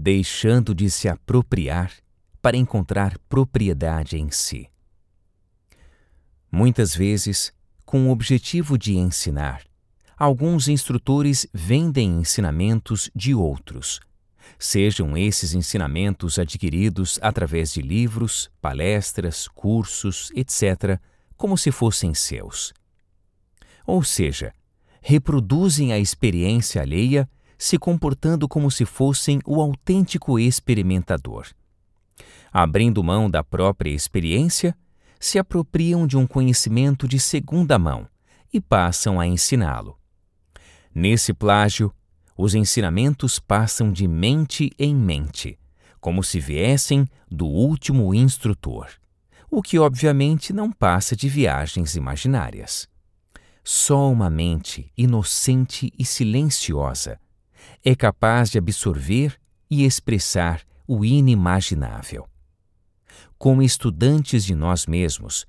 deixando de se apropriar para encontrar propriedade em si. Muitas vezes, com o objetivo de ensinar, alguns instrutores vendem ensinamentos de outros, sejam esses ensinamentos adquiridos através de livros, palestras, cursos, etc., como se fossem seus. Ou seja, reproduzem a experiência alheia se comportando como se fossem o autêntico experimentador. Abrindo mão da própria experiência, se apropriam de um conhecimento de segunda mão e passam a ensiná-lo. Nesse plágio, os ensinamentos passam de mente em mente, como se viessem do último instrutor, o que obviamente não passa de viagens imaginárias. Só uma mente inocente e silenciosa é capaz de absorver e expressar o inimaginável. Como estudantes de nós mesmos,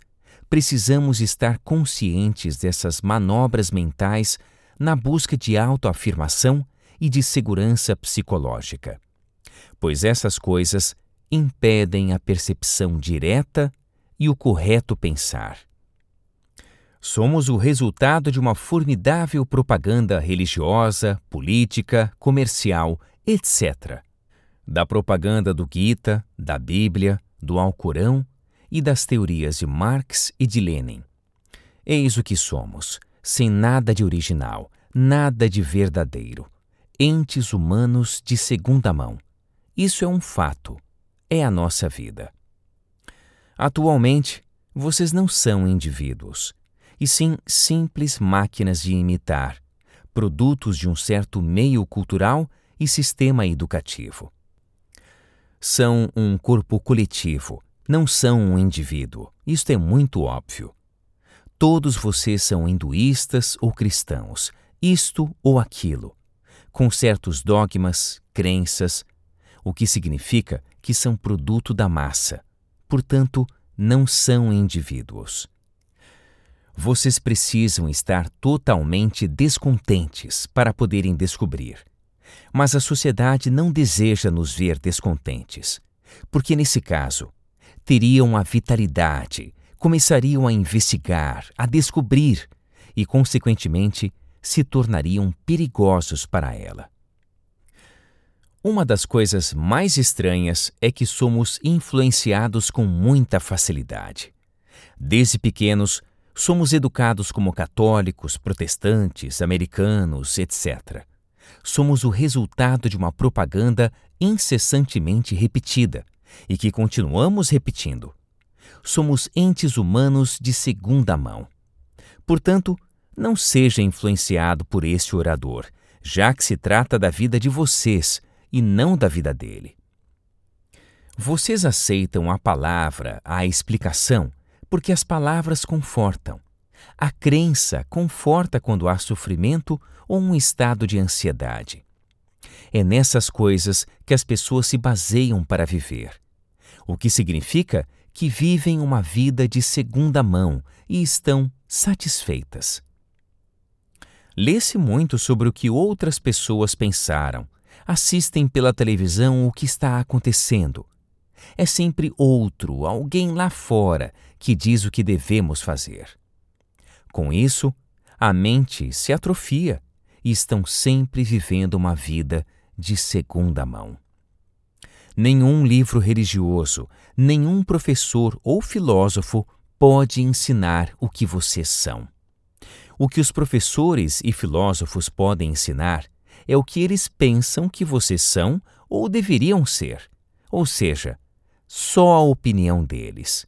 precisamos estar conscientes dessas manobras mentais na busca de autoafirmação e de segurança psicológica, pois essas coisas impedem a percepção direta e o correto pensar. Somos o resultado de uma formidável propaganda religiosa, política, comercial, etc. Da propaganda do Gita, da Bíblia, do Alcorão e das teorias de Marx e de Lenin. Eis o que somos, sem nada de original, nada de verdadeiro entes humanos de segunda mão. Isso é um fato, é a nossa vida. Atualmente, vocês não são indivíduos, e sim simples máquinas de imitar, produtos de um certo meio cultural e sistema educativo. São um corpo coletivo, não são um indivíduo. Isto é muito óbvio. Todos vocês são hinduístas ou cristãos, isto ou aquilo com certos dogmas, crenças, o que significa que são produto da massa, portanto, não são indivíduos. Vocês precisam estar totalmente descontentes para poderem descobrir. Mas a sociedade não deseja nos ver descontentes, porque nesse caso, teriam a vitalidade, começariam a investigar, a descobrir e, consequentemente, se tornariam perigosos para ela. Uma das coisas mais estranhas é que somos influenciados com muita facilidade. Desde pequenos, somos educados como católicos, protestantes, americanos, etc. Somos o resultado de uma propaganda incessantemente repetida e que continuamos repetindo. Somos entes humanos de segunda mão. Portanto, não seja influenciado por este orador, já que se trata da vida de vocês e não da vida dele. Vocês aceitam a palavra, a explicação, porque as palavras confortam. A crença conforta quando há sofrimento ou um estado de ansiedade. É nessas coisas que as pessoas se baseiam para viver, o que significa que vivem uma vida de segunda mão e estão satisfeitas. Lê-se muito sobre o que outras pessoas pensaram, assistem pela televisão o que está acontecendo. É sempre outro, alguém lá fora, que diz o que devemos fazer. Com isso, a mente se atrofia e estão sempre vivendo uma vida de segunda mão. Nenhum livro religioso, nenhum professor ou filósofo pode ensinar o que vocês são. O que os professores e filósofos podem ensinar é o que eles pensam que vocês são ou deveriam ser, ou seja, só a opinião deles.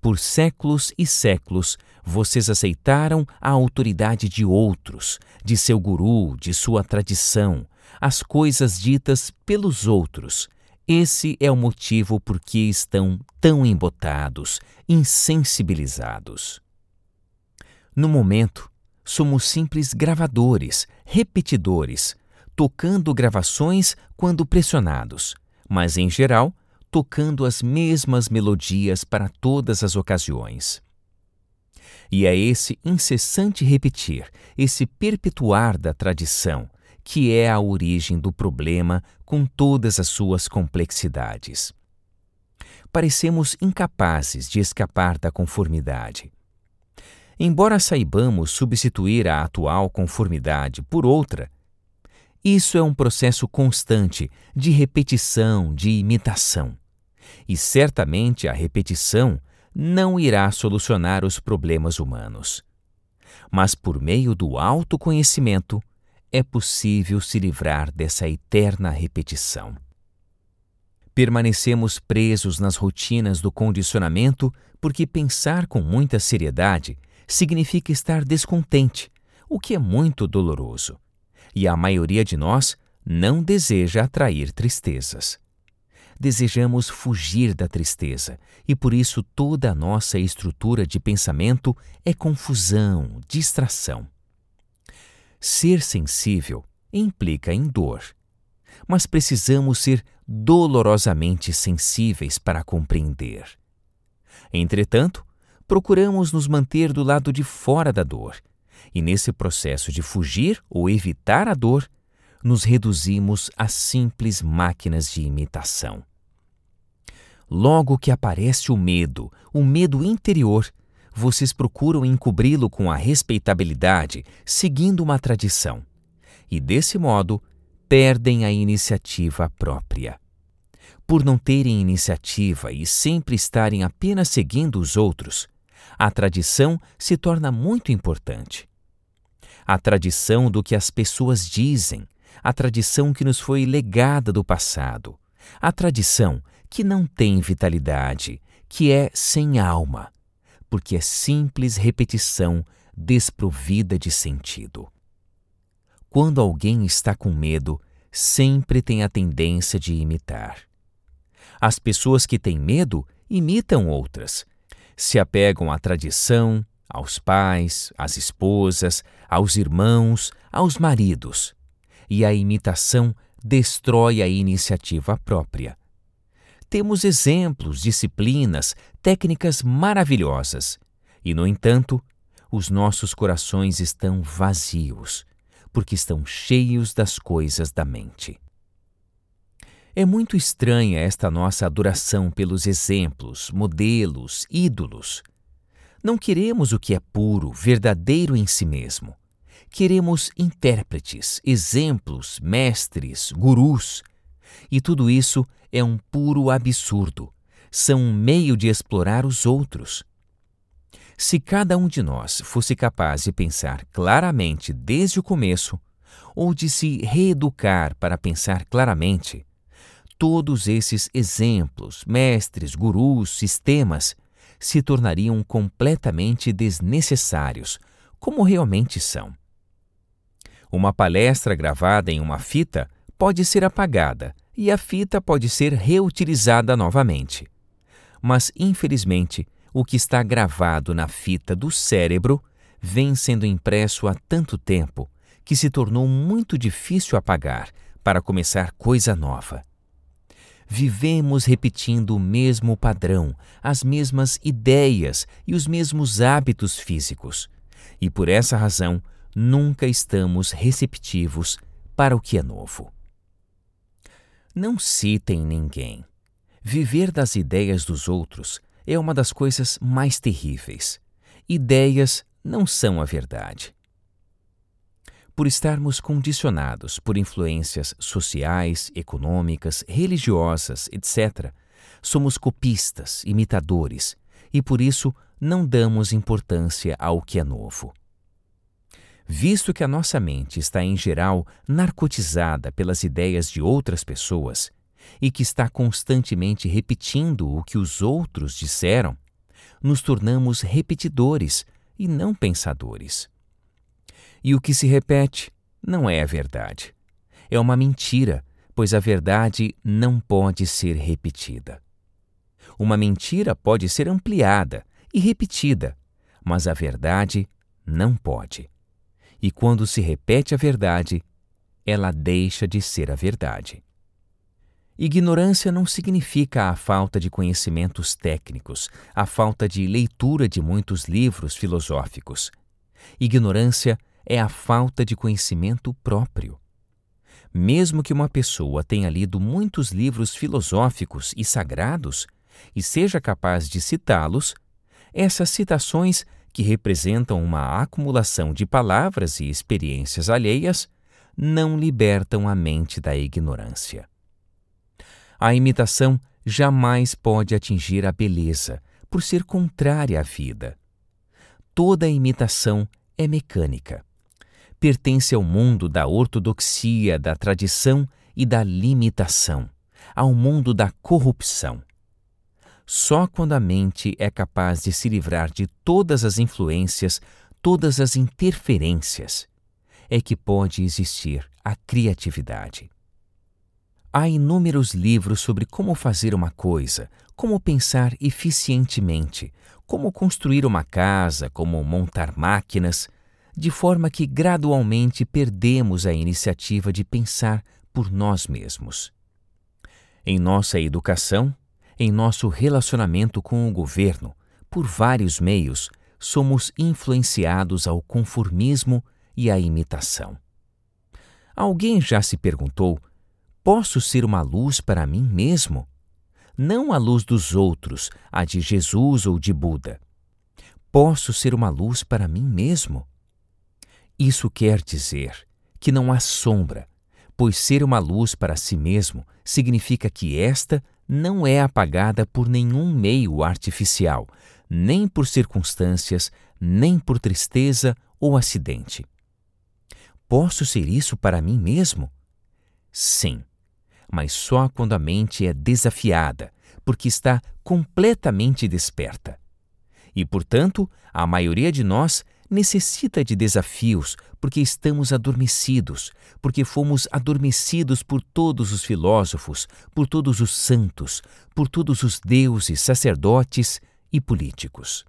Por séculos e séculos, vocês aceitaram a autoridade de outros, de seu guru, de sua tradição, as coisas ditas pelos outros. Esse é o motivo por que estão tão embotados, insensibilizados. No momento, somos simples gravadores, repetidores, tocando gravações quando pressionados, mas em geral, tocando as mesmas melodias para todas as ocasiões. E é esse incessante repetir, esse perpetuar da tradição, que é a origem do problema com todas as suas complexidades. Parecemos incapazes de escapar da conformidade. Embora saibamos substituir a atual conformidade por outra, isso é um processo constante de repetição, de imitação. E certamente a repetição não irá solucionar os problemas humanos. Mas por meio do autoconhecimento é possível se livrar dessa eterna repetição. Permanecemos presos nas rotinas do condicionamento porque pensar com muita seriedade significa estar descontente, o que é muito doloroso. E a maioria de nós não deseja atrair tristezas. Desejamos fugir da tristeza e por isso toda a nossa estrutura de pensamento é confusão, distração. Ser sensível implica em dor, mas precisamos ser dolorosamente sensíveis para compreender. Entretanto, procuramos nos manter do lado de fora da dor, e nesse processo de fugir ou evitar a dor, nos reduzimos a simples máquinas de imitação. Logo que aparece o medo, o medo interior, vocês procuram encobri-lo com a respeitabilidade, seguindo uma tradição. E desse modo, perdem a iniciativa própria. Por não terem iniciativa e sempre estarem apenas seguindo os outros, a tradição se torna muito importante. A tradição do que as pessoas dizem, a tradição que nos foi legada do passado, a tradição que não tem vitalidade, que é sem alma, porque é simples repetição desprovida de sentido. Quando alguém está com medo, sempre tem a tendência de imitar. As pessoas que têm medo imitam outras, se apegam à tradição, aos pais, às esposas, aos irmãos, aos maridos. E a imitação destrói a iniciativa própria temos exemplos, disciplinas, técnicas maravilhosas. E, no entanto, os nossos corações estão vazios, porque estão cheios das coisas da mente. É muito estranha esta nossa adoração pelos exemplos, modelos, ídolos. Não queremos o que é puro, verdadeiro em si mesmo. Queremos intérpretes, exemplos, mestres, gurus. E tudo isso é um puro absurdo. São um meio de explorar os outros. Se cada um de nós fosse capaz de pensar claramente desde o começo, ou de se reeducar para pensar claramente, todos esses exemplos, mestres, gurus, sistemas, se tornariam completamente desnecessários, como realmente são. Uma palestra gravada em uma fita pode ser apagada e a fita pode ser reutilizada novamente. Mas, infelizmente, o que está gravado na fita do cérebro vem sendo impresso há tanto tempo que se tornou muito difícil apagar para começar coisa nova. Vivemos repetindo o mesmo padrão, as mesmas ideias e os mesmos hábitos físicos, e por essa razão nunca estamos receptivos para o que é novo. Não citem ninguém. Viver das ideias dos outros é uma das coisas mais terríveis. Ideias não são a verdade. Por estarmos condicionados por influências sociais, econômicas, religiosas, etc., somos copistas, imitadores, e por isso não damos importância ao que é novo. Visto que a nossa mente está, em geral, narcotizada pelas ideias de outras pessoas e que está constantemente repetindo o que os outros disseram, nos tornamos repetidores e não pensadores. E o que se repete não é a verdade. É uma mentira, pois a verdade não pode ser repetida. Uma mentira pode ser ampliada e repetida, mas a verdade não pode e quando se repete a verdade, ela deixa de ser a verdade. Ignorância não significa a falta de conhecimentos técnicos, a falta de leitura de muitos livros filosóficos. Ignorância é a falta de conhecimento próprio. Mesmo que uma pessoa tenha lido muitos livros filosóficos e sagrados e seja capaz de citá-los, essas citações, que representam uma acumulação de palavras e experiências alheias, não libertam a mente da ignorância. A imitação jamais pode atingir a beleza, por ser contrária à vida. Toda imitação é mecânica pertence ao mundo da ortodoxia, da tradição e da limitação, ao mundo da corrupção. Só quando a mente é capaz de se livrar de todas as influências, todas as interferências, é que pode existir a criatividade. Há inúmeros livros sobre como fazer uma coisa, como pensar eficientemente, como construir uma casa, como montar máquinas, de forma que gradualmente perdemos a iniciativa de pensar por nós mesmos. Em nossa educação, em nosso relacionamento com o governo, por vários meios, somos influenciados ao conformismo e à imitação. Alguém já se perguntou: posso ser uma luz para mim mesmo? Não a luz dos outros, a de Jesus ou de Buda. Posso ser uma luz para mim mesmo? Isso quer dizer que não há sombra, pois ser uma luz para si mesmo significa que esta não é apagada por nenhum meio artificial, nem por circunstâncias, nem por tristeza ou acidente. Posso ser isso para mim mesmo? Sim, mas só quando a mente é desafiada, porque está completamente desperta. E, portanto, a maioria de nós necessita de desafios porque estamos adormecidos, porque fomos adormecidos por todos os filósofos, por todos os santos, por todos os deuses, sacerdotes e políticos.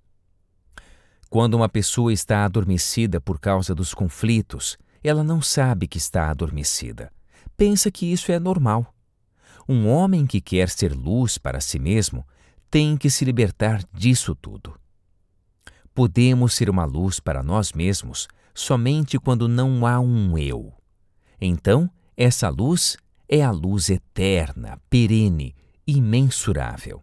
Quando uma pessoa está adormecida por causa dos conflitos, ela não sabe que está adormecida. Pensa que isso é normal. Um homem que quer ser luz para si mesmo tem que se libertar disso tudo. Podemos ser uma luz para nós mesmos somente quando não há um eu. Então, essa luz é a luz eterna, perene, imensurável.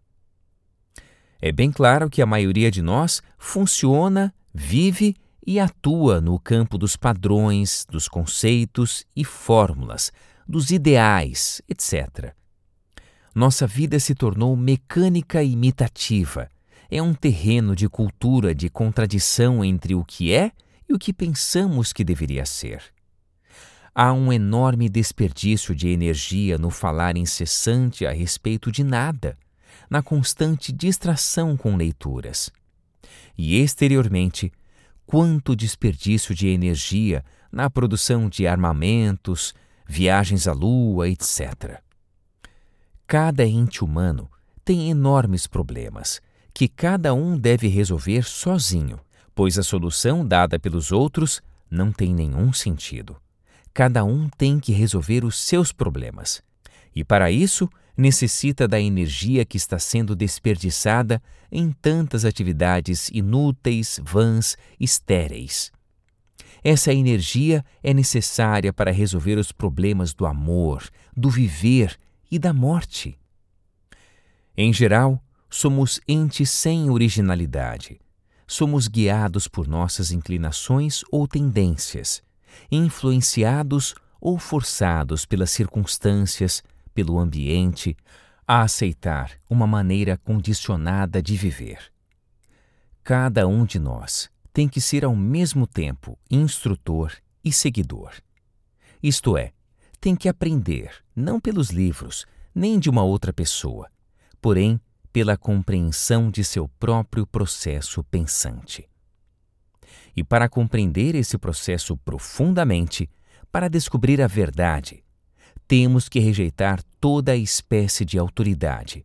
É bem claro que a maioria de nós funciona, vive e atua no campo dos padrões, dos conceitos e fórmulas, dos ideais, etc. Nossa vida se tornou mecânica imitativa é um terreno de cultura de contradição entre o que é e o que pensamos que deveria ser. Há um enorme desperdício de energia no falar incessante a respeito de nada, na constante distração com leituras. E exteriormente, quanto desperdício de energia na produção de armamentos, viagens à lua, etc. Cada ente humano tem enormes problemas que cada um deve resolver sozinho, pois a solução dada pelos outros não tem nenhum sentido. Cada um tem que resolver os seus problemas. E para isso, necessita da energia que está sendo desperdiçada em tantas atividades inúteis, vãs, estéreis. Essa energia é necessária para resolver os problemas do amor, do viver e da morte. Em geral, Somos entes sem originalidade. Somos guiados por nossas inclinações ou tendências, influenciados ou forçados pelas circunstâncias, pelo ambiente, a aceitar uma maneira condicionada de viver. Cada um de nós tem que ser ao mesmo tempo instrutor e seguidor. Isto é, tem que aprender, não pelos livros, nem de uma outra pessoa, porém pela compreensão de seu próprio processo pensante. E para compreender esse processo profundamente, para descobrir a verdade, temos que rejeitar toda espécie de autoridade.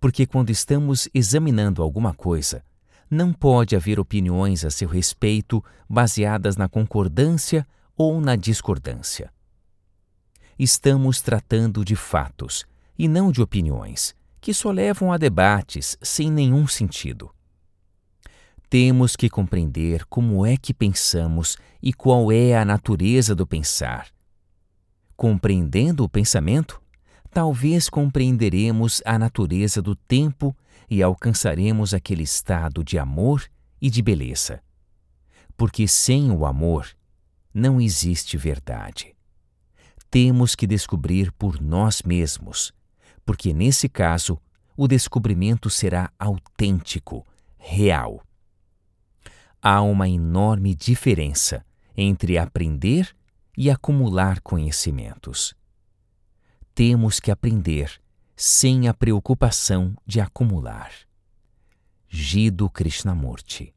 Porque quando estamos examinando alguma coisa, não pode haver opiniões a seu respeito baseadas na concordância ou na discordância. Estamos tratando de fatos e não de opiniões, que só levam a debates sem nenhum sentido. Temos que compreender como é que pensamos e qual é a natureza do pensar. Compreendendo o pensamento, talvez compreenderemos a natureza do tempo e alcançaremos aquele estado de amor e de beleza. Porque sem o amor não existe verdade. Temos que descobrir por nós mesmos, porque nesse caso o descobrimento será autêntico, real. Há uma enorme diferença entre aprender e acumular conhecimentos. Temos que aprender sem a preocupação de acumular. Gido Krishnamurti